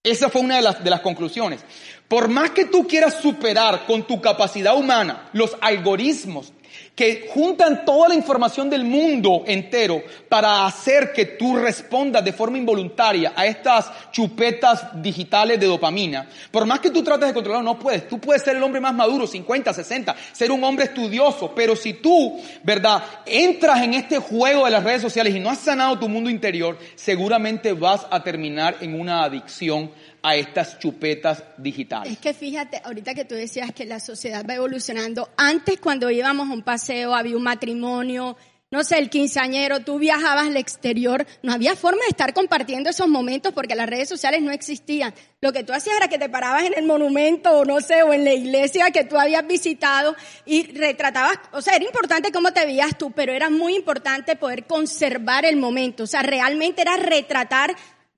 Esa fue una de las, de las conclusiones. Por más que tú quieras superar con tu capacidad humana los algoritmos que juntan toda la información del mundo entero para hacer que tú respondas de forma involuntaria a estas chupetas digitales de dopamina. Por más que tú trates de controlarlo, no puedes. Tú puedes ser el hombre más maduro, 50, 60, ser un hombre estudioso, pero si tú, ¿verdad?, entras en este juego de las redes sociales y no has sanado tu mundo interior, seguramente vas a terminar en una adicción a estas chupetas digitales. Es que fíjate, ahorita que tú decías que la sociedad va evolucionando, antes cuando íbamos a un paseo, había un matrimonio, no sé, el quinceañero, tú viajabas al exterior, no había forma de estar compartiendo esos momentos porque las redes sociales no existían. Lo que tú hacías era que te parabas en el monumento o no sé, o en la iglesia que tú habías visitado y retratabas, o sea, era importante cómo te veías tú, pero era muy importante poder conservar el momento, o sea, realmente era retratar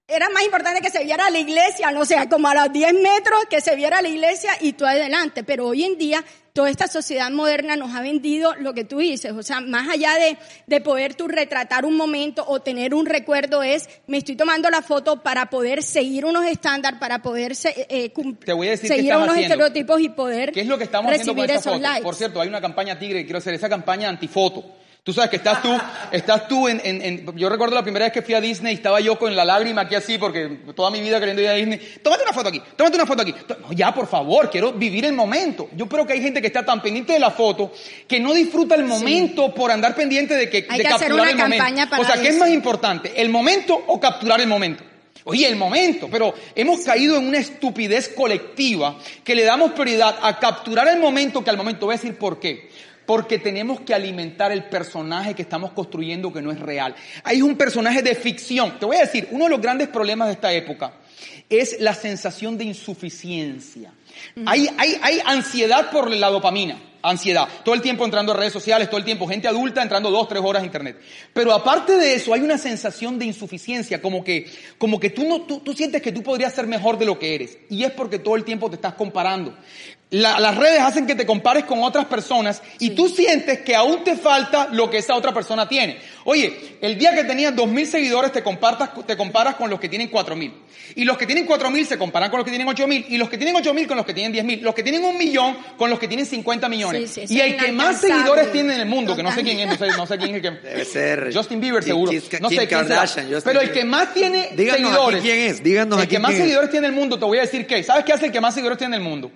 era más importante que se viera la iglesia, no sé, como a los 10 metros que se viera la iglesia y tú adelante. Pero hoy en día, toda esta sociedad moderna nos ha vendido lo que tú dices. O sea, más allá de, de poder tú retratar un momento o tener un recuerdo es, me estoy tomando la foto para poder seguir unos estándares, para poder eh, Te voy a decir seguir unos estereotipos y poder ¿Qué es lo que estamos haciendo con foto? Por cierto, hay una campaña tigre que quiero hacer, esa campaña antifoto Tú sabes que estás tú, estás tú en, en, en- yo recuerdo la primera vez que fui a Disney, estaba yo con la lágrima aquí así, porque toda mi vida queriendo ir a Disney. Tómate una foto aquí, tómate una foto aquí. No, ya, por favor, quiero vivir el momento. Yo creo que hay gente que está tan pendiente de la foto que no disfruta el momento por andar pendiente de que, Hay de que hacer capturar una el momento. campaña para o sea, ¿qué es más importante, el momento o capturar el momento? Oye, el momento, pero hemos caído en una estupidez colectiva que le damos prioridad a capturar el momento que al momento. Voy a decir por qué. Porque tenemos que alimentar el personaje que estamos construyendo que no es real. Ahí es un personaje de ficción. Te voy a decir, uno de los grandes problemas de esta época es la sensación de insuficiencia. Hay, hay, hay ansiedad por la dopamina. Ansiedad. Todo el tiempo entrando a redes sociales, todo el tiempo gente adulta entrando dos, tres horas a internet. Pero aparte de eso, hay una sensación de insuficiencia, como que, como que tú no, tú, tú sientes que tú podrías ser mejor de lo que eres. Y es porque todo el tiempo te estás comparando. La- las redes hacen que te compares con otras personas y tú sientes que aún te falta lo que esa otra persona tiene. Oye, el día que tenías dos mil seguidores te, compartas, te comparas con los que tienen cuatro mil. Y los que tienen cuatro mil se comparan con los que tienen ocho mil. Y los que tienen ocho mil con los que tienen diez mil. Los que tienen un millón con los que tienen 50 millones. Sí, sí, eso y el que más seguidores tiene en el mundo, que no sé quién es, no sé, no sé quién es el que... Debe ser Justin Bieber seguro. Kim- no sé Kim quién será. Kardashian, Justin Pero el que más tiene Díganos aquí seguidores. quién es, díganos el aquí que más quién es. seguidores tiene en el mundo, te voy a decir qué. ¿Sabes qué hace el que más seguidores tiene en el mundo?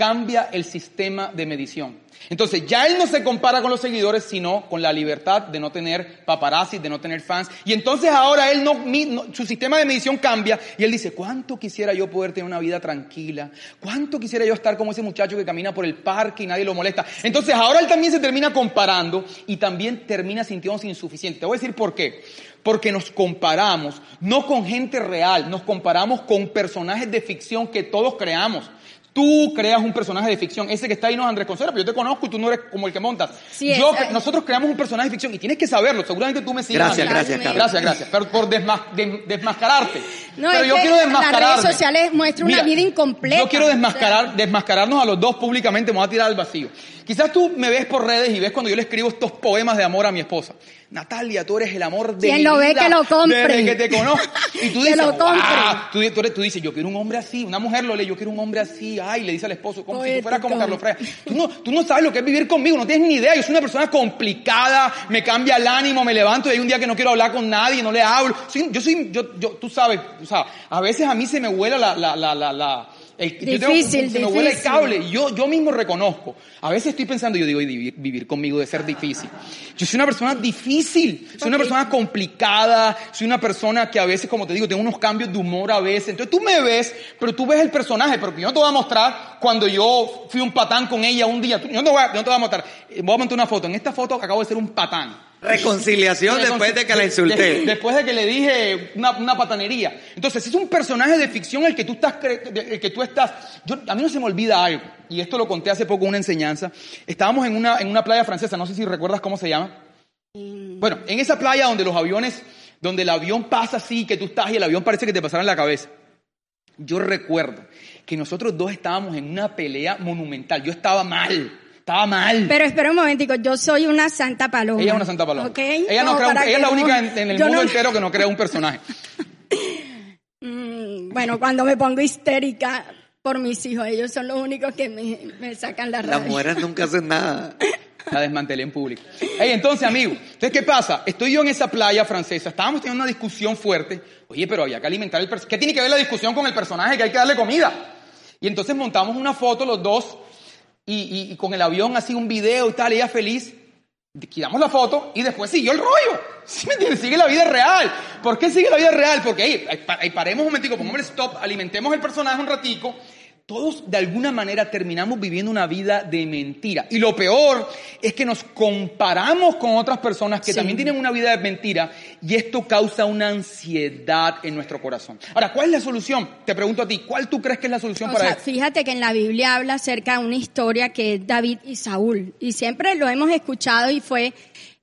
Cambia el sistema de medición. Entonces, ya él no se compara con los seguidores, sino con la libertad de no tener paparazzi, de no tener fans. Y entonces ahora él no, su sistema de medición cambia y él dice, ¿cuánto quisiera yo poder tener una vida tranquila? ¿Cuánto quisiera yo estar como ese muchacho que camina por el parque y nadie lo molesta? Entonces ahora él también se termina comparando y también termina sintiéndose insuficiente. Te voy a decir por qué. Porque nos comparamos no con gente real, nos comparamos con personajes de ficción que todos creamos. Tú creas un personaje de ficción. Ese que está ahí no es Andrés Consuelo, pero yo te conozco y tú no eres como el que montas. Sí, yo, es- nosotros creamos un personaje de ficción y tienes que saberlo. Seguramente tú me sigues. Gracias, gracias, Carlos. Gracias, gracias. Pero por desma- de- desmascararte. No, pero es yo que quiero las desmascararme. redes sociales muestran una vida incompleta. Yo quiero desmascarar, desmascararnos a los dos públicamente, me voy a tirar al vacío. Quizás tú me ves por redes y ves cuando yo le escribo estos poemas de amor a mi esposa. Natalia, tú eres el amor de Quien lo ve, que lo compre. Desde que te conozco. Y tú Que dices, lo compre. "Wow". Tú, tú tú dices, yo quiero un hombre así. Una mujer lo lee, yo quiero un hombre así. Ay, le dice al esposo, como si tú fueras como. Carlos Freya. Tú no, tú no sabes lo que es vivir conmigo, no tienes ni idea. Yo soy una persona complicada, me cambia el ánimo, me levanto y hay un día que no quiero hablar con nadie, no le hablo. Soy- yo soy, yo, yo, tú sabes, o sea, a veces a mí se me vuela la, la, la, la, la- el, yo tengo- Difícil, se me vuela el difícil. cable yo, yo mismo reconozco. A veces estoy pensando, yo digo, "Ay, vivir, vivir conmigo debe ser difícil. Yo soy una persona difícil, soy una persona complicada, soy una persona que a veces, como te digo, tengo unos cambios de humor a veces. Entonces tú me ves, pero tú ves el personaje, porque yo no te voy a mostrar cuando yo fui un patán con ella un día. Yo no te voy a, yo no te voy a mostrar. Eh, Voy a montar una foto. En esta foto acabo de ser un patán. Reconciliación después de que la De- insulté. después de que le dije una, una patanería. Entonces, es un personaje de ficción el que tú estás, el que tú estás. Yo, a mí no se me olvida algo, y esto lo conté hace poco en una enseñanza. Estábamos en una, en una playa francesa, no sé si recuerdas cómo se llama. Bueno, en esa playa donde los aviones, donde el avión pasa así, que tú estás y el avión parece que te pasara en la cabeza. Yo recuerdo que nosotros dos estábamos en una pelea monumental. Yo estaba mal, estaba mal. Pero espera un momentico, yo soy una santa paloma. Ella es una santa paloma. ¿Ok? Ella, no Como crea un- para ella es la no- única en, en el yo mundo no- entero que no crea un personaje. Mm, Bueno, cuando me pongo histérica por mis hijos, ellos son los únicos que me, me sacan la Las rabia. mujeres nunca hacen nada. La desmantelé en público. Ey, entonces, amigo, entonces, ¿qué pasa? Estoy yo en esa playa francesa, estábamos teniendo una discusión fuerte. Oye, pero había que alimentar el personaje. ¿Qué tiene que ver la discusión con el personaje que hay que darle comida? Y entonces montamos una foto los dos y, y- y con el avión así un video y tal, ella feliz. Quitamos la foto y después siguió el rollo. ¿Sí me entiendes? Sigue la vida real. ¿Por qué sigue la vida real? Porque ahí, ahí paremos un momentico, pongámosle stop, alimentemos el personaje un ratico. Todos de alguna manera terminamos viviendo una vida de mentira. Y lo peor es que nos comparamos con otras personas que Sí. también tienen una vida de mentira y esto causa una ansiedad en nuestro corazón. Ahora, ¿cuál es la solución? Te pregunto a ti, ¿cuál tú crees que es la solución O para sea, esto? fíjate que en la Biblia habla acerca de una historia que es David y Saúl. Y siempre lo hemos escuchado y fue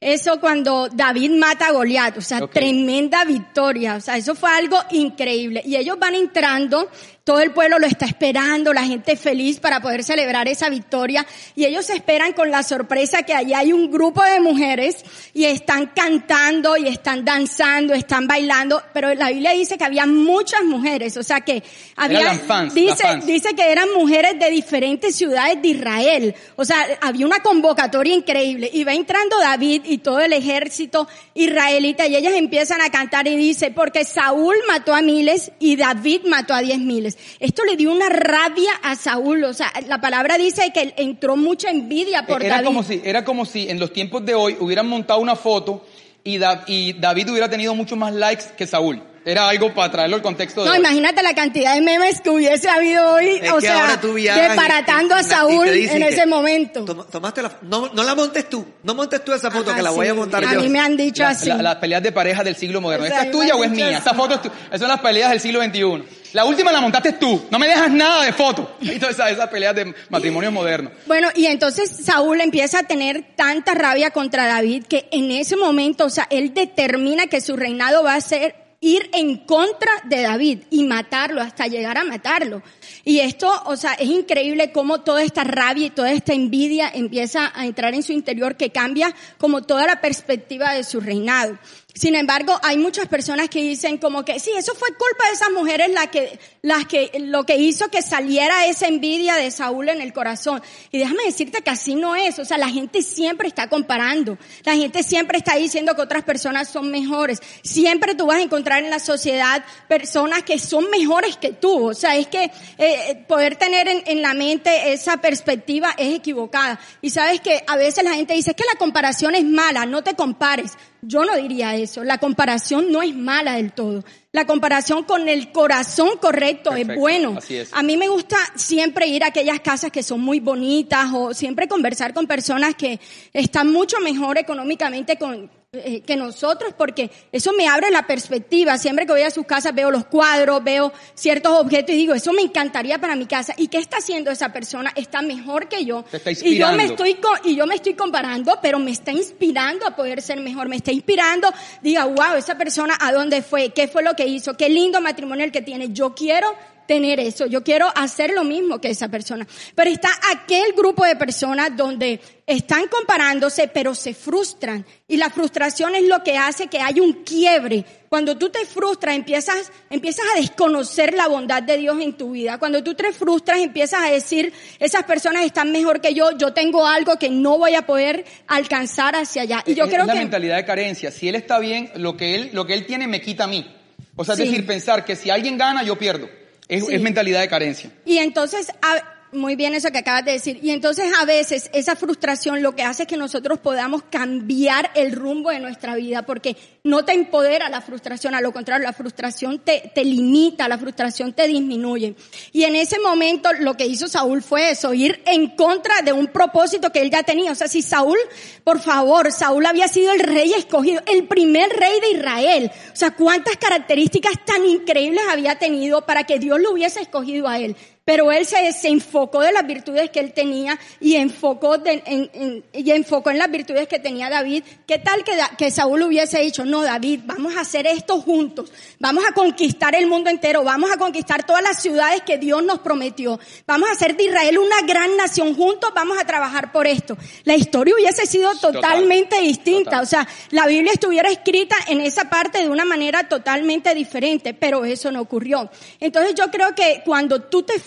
eso cuando David mata a Goliat. O sea, tremenda victoria. O sea, eso fue algo increíble. Y ellos van entrando todo el pueblo lo está esperando, la gente feliz para poder celebrar esa victoria y ellos esperan con la sorpresa que allí hay un grupo de mujeres y están cantando y están danzando, están bailando, pero la Biblia dice que había muchas mujeres, o sea que había, fans, dice, fans. dice que eran mujeres de diferentes ciudades de Israel, o sea, había una convocatoria increíble y va entrando David y todo el ejército israelita y ellas empiezan a cantar y dice, porque Saúl mató a miles y David mató a diez miles. Esto le dio una rabia a Saúl, o sea, la palabra dice que entró mucha envidia por era David. como si era como si en los tiempos de hoy hubieran montado una foto y, Da- y David hubiera tenido muchos más likes que Saúl. Era algo para traerlo al contexto de No, hoy. imagínate la cantidad de memes que hubiese habido hoy, Es o que sea, ahora tú viajas desbaratando y- a Saúl en ese momento. Toma- Tomaste la, no, no la montes tú, no montes tú esa foto Ajá, que la voy a sí. montar A yo. mí me han dicho La- así. la- las peleas de pareja del siglo moderno. O sea, ¿Esta a es tuya o es mía? así. Esta foto es tu- Esas son las peleas del siglo XXI. La última la montaste tú. No me dejas nada de foto. Y todas esas, esas peleas de matrimonio moderno. Bueno, y entonces Saúl empieza a tener tanta rabia contra David que en ese momento, o sea, él determina que su reinado va a ser ir en contra de David y matarlo hasta llegar a matarlo. Y esto, o sea, es increíble cómo toda esta rabia y toda esta envidia empieza a entrar en su interior que cambia como toda la perspectiva de su reinado. Sin embargo, hay muchas personas que dicen como que sí, eso fue culpa de esas mujeres la que, las que, lo que hizo que saliera esa envidia de Saúl en el corazón. Y déjame decirte que así no es. O sea, la gente siempre está comparando. La gente siempre está diciendo que otras personas son mejores. Siempre tú vas a encontrar en la sociedad personas que son mejores que tú. O sea, es que eh, poder tener en, en la mente esa perspectiva es equivocada. Y sabes que a veces la gente dice "Es que la comparación es mala, no te compares. Yo no diría eso. La comparación no es mala del todo. La comparación con el corazón correcto es bueno. así es. A mí me gusta siempre ir a aquellas casas que son muy bonitas o siempre conversar con personas que están mucho mejor económicamente con, eh, que nosotros porque eso me abre la perspectiva. Siempre que voy a sus casas veo los cuadros, veo ciertos objetos y digo, eso me encantaría para mi casa. ¿Y qué está haciendo esa persona? Está mejor que yo. Te está y yo me estoy y yo me estoy comparando, pero me está inspirando a poder ser mejor, me está inspirando, diga, wow, esa persona a dónde fue, qué fue lo que hizo, qué lindo matrimonio el que tiene, yo quiero tener eso, yo quiero hacer lo mismo que esa persona. Pero está aquel grupo de personas donde están comparándose, pero se frustran. Y la frustración es lo que hace que haya un quiebre. Cuando tú te frustras, empiezas, empiezas a desconocer la bondad de Dios en tu vida. Cuando tú te frustras, empiezas a decir, esas personas están mejor que yo, yo tengo algo que no voy a poder alcanzar hacia allá. Y yo es, creo es la que... mentalidad de carencia. Si él está bien, lo que él, lo que él tiene me quita a mí. O sea, Sí. es decir, pensar que si alguien gana, yo pierdo. Es, Sí. es mentalidad de carencia. Y entonces, a- muy bien eso que acabas de decir. Y entonces a veces esa frustración lo que hace es que nosotros podamos cambiar el rumbo de nuestra vida porque no te empodera la frustración, a lo contrario, la frustración te, te limita, la frustración te disminuye. Y en ese momento lo que hizo Saúl fue eso, ir en contra de un propósito que él ya tenía. O sea, si Saúl, por favor, Saúl había sido el rey escogido, el primer rey de Israel. O sea, cuántas características tan increíbles había tenido para que Dios lo hubiese escogido a él. Pero él se, se enfocó de las virtudes que él tenía y enfocó, de- en, en- y enfocó en las virtudes que tenía David. ¿Qué tal que, que Saúl hubiese dicho, no, David, vamos a hacer esto juntos, vamos a conquistar el mundo entero, vamos a conquistar todas las ciudades que Dios nos prometió, vamos a hacer de Israel una gran nación juntos, vamos a trabajar por esto. La historia hubiese sido Total. totalmente distinta, Total. o sea, la Biblia estuviera escrita en esa parte de una manera totalmente diferente, pero eso no ocurrió. Entonces yo creo que cuando tú te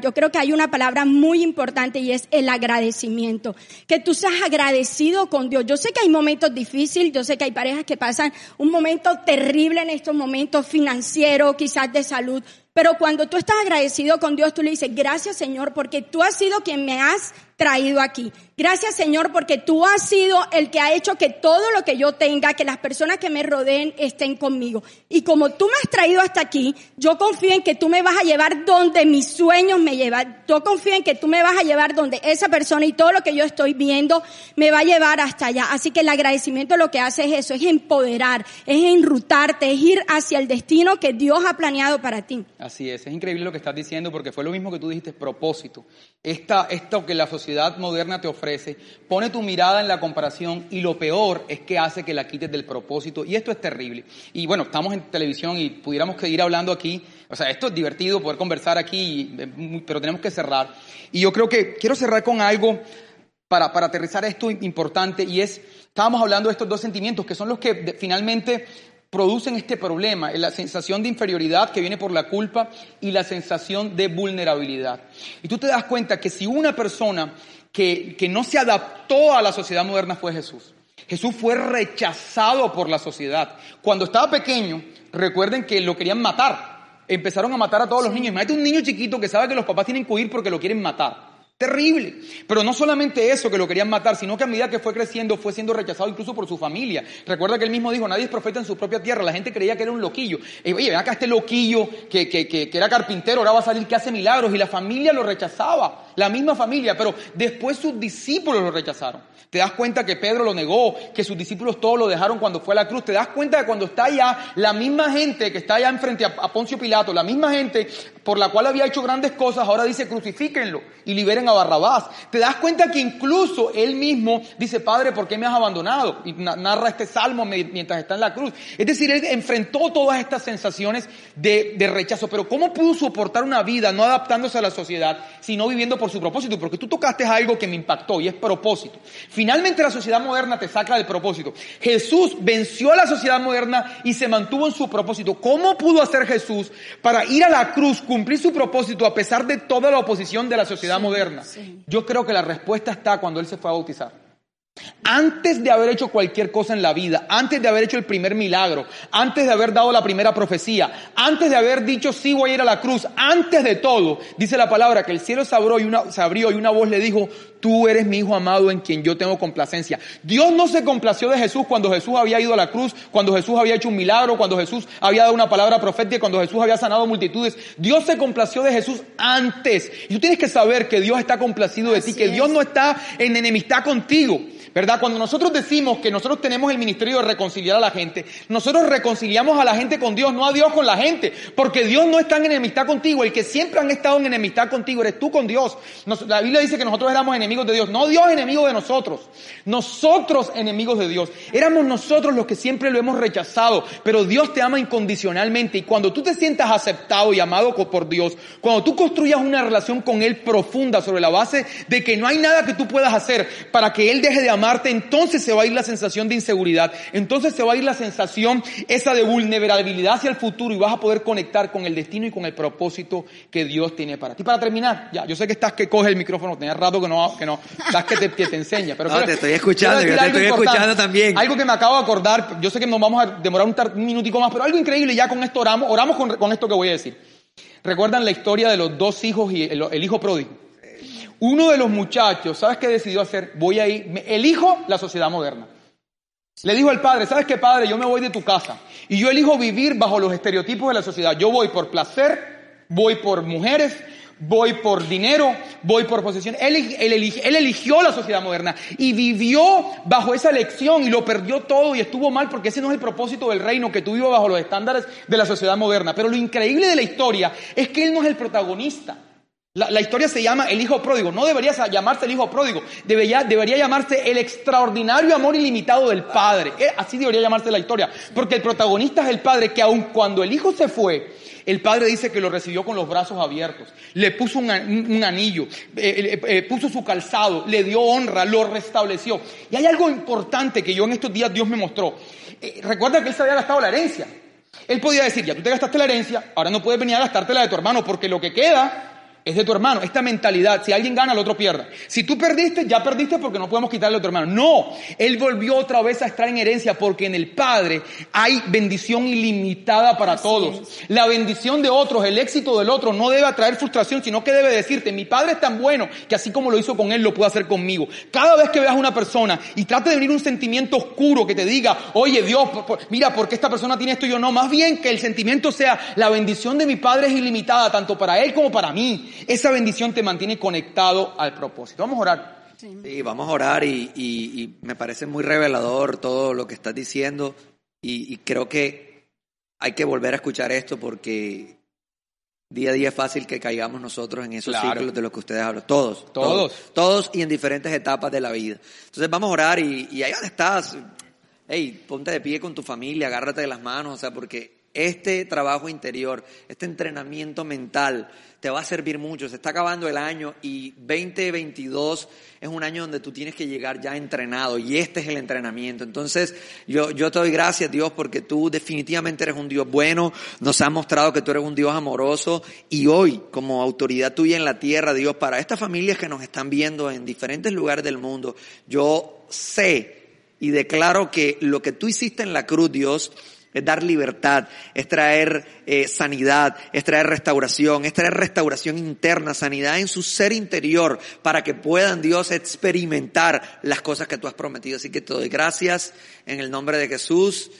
yo creo que hay una palabra muy importante y es el agradecimiento. Que tú seas agradecido con Dios. Yo sé que hay momentos difíciles, yo sé que hay parejas que pasan un momento terrible en estos momentos financieros, quizás de salud, pero cuando tú estás agradecido con Dios, tú le dices, gracias Señor, porque tú has sido quien me has traído aquí. Gracias Señor, porque tú has sido el que ha hecho que todo lo que yo tenga, que las personas que me rodeen estén conmigo. Y como tú me has traído hasta aquí, yo confío en que tú me vas a llevar donde mis sueños me llevan. Yo confío en que tú me vas a llevar donde esa persona y todo lo que yo estoy viendo me va a llevar hasta allá. Así que el agradecimiento lo que hace es eso, es empoderar, es enrutarte, es ir hacia el destino que Dios ha planeado para ti. Así es, es increíble lo que estás diciendo porque fue lo mismo que tú dijiste, propósito. Esta, esto que la sociedad moderna te ofrece, pone tu mirada en la comparación y lo peor es que hace que la quites del propósito y esto es terrible. Y bueno, estamos en televisión y pudiéramos seguir hablando aquí, O sea, esto es divertido poder conversar aquí, pero tenemos que cerrar. Y yo creo que quiero cerrar con algo para, para aterrizar esto importante y es, estábamos hablando de estos dos sentimientos que son los que finalmente producen este problema, la sensación de inferioridad que viene por la culpa y la sensación de vulnerabilidad. Y tú te das cuenta que si una persona que, que no se adaptó a la sociedad moderna fue Jesús, Jesús fue rechazado por la sociedad. Cuando estaba pequeño, recuerden que lo querían matar. Empezaron a matar a todos los niños. Imagínate un niño chiquito que sabe que los papás tienen que huir porque lo quieren matar. Terrible. Pero no solamente eso que lo querían matar, sino que a medida que fue creciendo fue siendo rechazado incluso por su familia. Recuerda que él mismo dijo, nadie es profeta en su propia tierra. La gente creía que era un loquillo. oye, ven acá este loquillo que, que, que, era carpintero, ahora va a salir que hace milagros. Y la familia lo rechazaba. La misma familia. Pero después sus discípulos lo rechazaron. Te das cuenta que Pedro lo negó, que sus discípulos todos lo dejaron cuando fue a la cruz. Te das cuenta que cuando está allá, la misma gente que está allá enfrente a Poncio Pilato, la misma gente por la cual había hecho grandes cosas, ahora dice crucifíquenlo y liberen a Barrabás. Te das cuenta que incluso él mismo dice, Padre, ¿por qué me has abandonado? Y narra este salmo mientras está en la cruz. Es decir, él enfrentó todas estas sensaciones de, de rechazo, pero ¿cómo pudo soportar una vida no adaptándose a la sociedad, sino viviendo por su propósito? Porque tú tocaste algo que me impactó y es propósito. Finalmente la sociedad moderna te saca del propósito. Jesús venció a la sociedad moderna y se mantuvo en su propósito. ¿Cómo pudo hacer Jesús para ir a la cruz cumplir su propósito a pesar de toda la oposición de la sociedad moderna? Yo creo que la respuesta está cuando Él se fue a bautizar. Antes de haber hecho cualquier cosa en la vida, antes de haber hecho el primer milagro, antes de haber dado la primera profecía, antes de haber dicho sí voy a ir a la cruz, antes de todo, dice la palabra que el cielo se abrió y una, se abrió y una voz le dijo, tú eres mi hijo amado en quien yo tengo complacencia. Dios no se complació de Jesús cuando Jesús había ido a la cruz, cuando Jesús había hecho un milagro, cuando Jesús había dado una palabra profética, cuando Jesús había sanado multitudes. Dios se complació de Jesús antes. Y tú tienes que saber que Dios está complacido de ti, que Dios no está en enemistad contigo. ¿Verdad? Cuando nosotros decimos que nosotros tenemos el ministerio de reconciliar a la gente, nosotros reconciliamos a la gente con Dios, no a Dios con la gente, porque Dios no está en enemistad contigo, el que siempre han estado en enemistad contigo eres tú con Dios. la Biblia dice que nosotros éramos enemigos de Dios, no Dios enemigo de nosotros, nosotros enemigos de Dios. Éramos nosotros los que siempre lo hemos rechazado, pero Dios te ama incondicionalmente y cuando tú te sientas aceptado y amado por Dios, cuando tú construyas una relación con Él profunda sobre la base de que no hay nada que tú puedas hacer para que Él deje de amar, entonces se va a ir la sensación de inseguridad, entonces se va a ir la sensación esa de vulnerabilidad hacia el futuro y vas a poder conectar con el destino y con el propósito que Dios tiene para ti. Para terminar, ya, yo sé que estás que coge el micrófono, tenía rato que no, que no, estás que te, te enseña, pero... No, te estoy escuchando, te estoy escuchando también. Algo que me acabo de acordar, yo sé que nos vamos a demorar un, minutico más, pero algo increíble, ya con esto oramos, oramos con, con esto que voy a decir. ¿Recuerdan la historia de los dos hijos y el hijo pródigo? Uno de los muchachos, ¿sabes qué decidió hacer? Voy a ir, elijo la sociedad moderna. Le dijo al padre, ¿sabes qué padre? Yo me voy de tu casa y yo elijo vivir bajo los estereotipos de la sociedad. Yo voy por placer, voy por mujeres, voy por dinero, voy por posesión. Él, él, él, eligió la sociedad moderna y vivió bajo esa elección y lo perdió todo y estuvo mal porque ese no es el propósito del reino, que tú vivas bajo los estándares de la sociedad moderna. Pero lo increíble de la historia es que él no es el protagonista. La, historia se llama el hijo pródigo. No debería llamarse el hijo pródigo. Debería, llamarse el extraordinario amor ilimitado del padre. Eh, así debería llamarse la historia. Porque el protagonista es el padre que aun cuando el hijo se fue, el padre dice que lo recibió con los brazos abiertos. Le puso un, anillo, eh, eh, puso su calzado, le dio honra, lo restableció. Y hay algo importante que yo en estos días Dios me mostró. recuerda que él se había gastado la herencia. Él podía decir, ya tú te gastaste la herencia, ahora no puedes venir a gastarte la de tu hermano porque lo que queda es de tu hermano. Esta mentalidad, si alguien gana, el otro pierde. Si tú perdiste, ya perdiste porque no podemos quitarle a tu hermano. No, él volvió otra vez a estar en herencia porque en el Padre hay bendición ilimitada para todos. La bendición de otros, el éxito del otro no debe atraer frustración, sino que debe decirte, mi Padre es tan bueno que así como lo hizo con él, lo puede hacer conmigo. Cada vez que veas a una persona y trate de venir un sentimiento oscuro que te diga, oye Dios, mira, ¿por qué esta persona tiene esto y yo no? Más bien que el sentimiento sea, la bendición de mi Padre es ilimitada, tanto para él como para mí. Esa bendición te mantiene conectado al propósito. Vamos a orar. Sí, vamos a orar y, me parece muy revelador todo lo que estás diciendo y, creo que hay que volver a escuchar esto porque día a día es fácil que caigamos nosotros en esos ciclos de los que ustedes hablan. Todos, todos. Todos y en diferentes etapas de la vida. Entonces vamos a orar y, y ahí donde estás, hey, ponte de pie con tu familia, agárrate de las manos, o sea, porque Este trabajo interior, este entrenamiento mental, te va a servir mucho. Se está acabando el año y 2022 es un año donde tú tienes que llegar ya entrenado y este es el entrenamiento. Entonces, yo, yo te doy gracias, Dios, porque tú definitivamente eres un Dios bueno, nos has mostrado que tú eres un Dios amoroso y hoy, como autoridad tuya en la tierra, Dios, para estas familias que nos están viendo en diferentes lugares del mundo, yo sé y declaro que lo que tú hiciste en la cruz, Dios, es dar libertad, es traer eh, sanidad, es traer restauración, es traer restauración interna, sanidad en su ser interior, para que puedan Dios experimentar las cosas que tú has prometido. Así que te doy gracias en el nombre de Jesús.